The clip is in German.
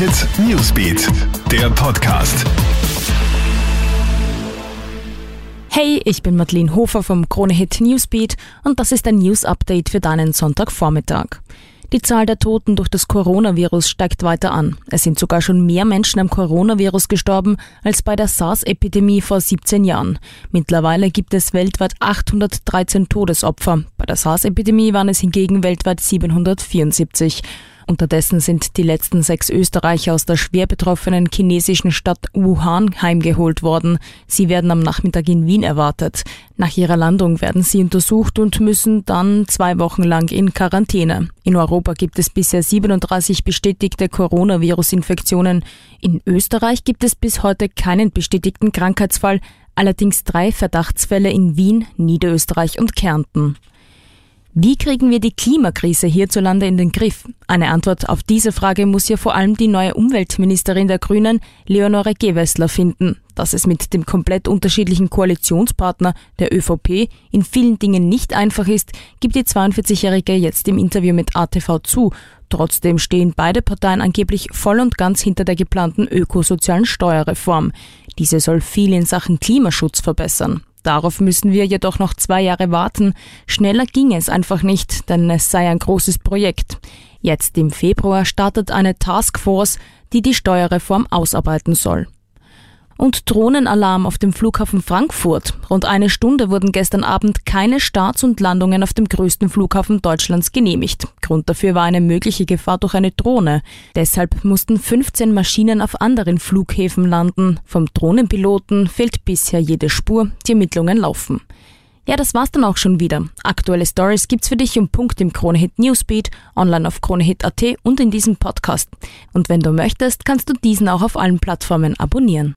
Hit Newsbeat, der Podcast. Hey, ich bin Madeleine Hofer vom Krone Hit Newsbeat und das ist ein News Update für deinen Sonntagvormittag. Die Zahl der Toten durch das Coronavirus steigt weiter an. Es sind sogar schon mehr Menschen am Coronavirus gestorben als bei der SARS-Epidemie vor 17 Jahren. Mittlerweile gibt es weltweit 813 Todesopfer. Bei der SARS-Epidemie waren es hingegen weltweit 774. Unterdessen sind die letzten sechs Österreicher aus der schwer betroffenen chinesischen Stadt Wuhan heimgeholt worden. Sie werden am Nachmittag in Wien erwartet. Nach ihrer Landung werden sie untersucht und müssen dann zwei Wochen lang in Quarantäne. In Europa gibt es bisher 37 bestätigte Coronavirus-Infektionen. In Österreich gibt es bis heute keinen bestätigten Krankheitsfall, allerdings drei Verdachtsfälle in Wien, Niederösterreich und Kärnten. Wie kriegen wir die Klimakrise hierzulande in den Griff? Eine Antwort auf diese Frage muss ja vor allem die neue Umweltministerin der Grünen, Leonore Gewessler, finden. Dass es mit dem komplett unterschiedlichen Koalitionspartner der ÖVP in vielen Dingen nicht einfach ist, gibt die 42-Jährige jetzt im Interview mit ATV zu. Trotzdem stehen beide Parteien angeblich voll und ganz hinter der geplanten ökosozialen Steuerreform. Diese soll viel in Sachen Klimaschutz verbessern. Darauf müssen wir jedoch noch zwei Jahre warten. Schneller ging es einfach nicht, denn es sei ein großes Projekt. Jetzt im Februar startet eine Taskforce, die die Steuerreform ausarbeiten soll und Drohnenalarm auf dem Flughafen Frankfurt. Rund eine Stunde wurden gestern Abend keine Starts und Landungen auf dem größten Flughafen Deutschlands genehmigt. Grund dafür war eine mögliche Gefahr durch eine Drohne. Deshalb mussten 15 Maschinen auf anderen Flughäfen landen. Vom Drohnenpiloten fehlt bisher jede Spur. Die Ermittlungen laufen. Ja, das war's dann auch schon wieder. Aktuelle Stories gibt's für dich um Punkt im Kronehit Newsbeat, online auf kronehit.at und in diesem Podcast. Und wenn du möchtest, kannst du diesen auch auf allen Plattformen abonnieren.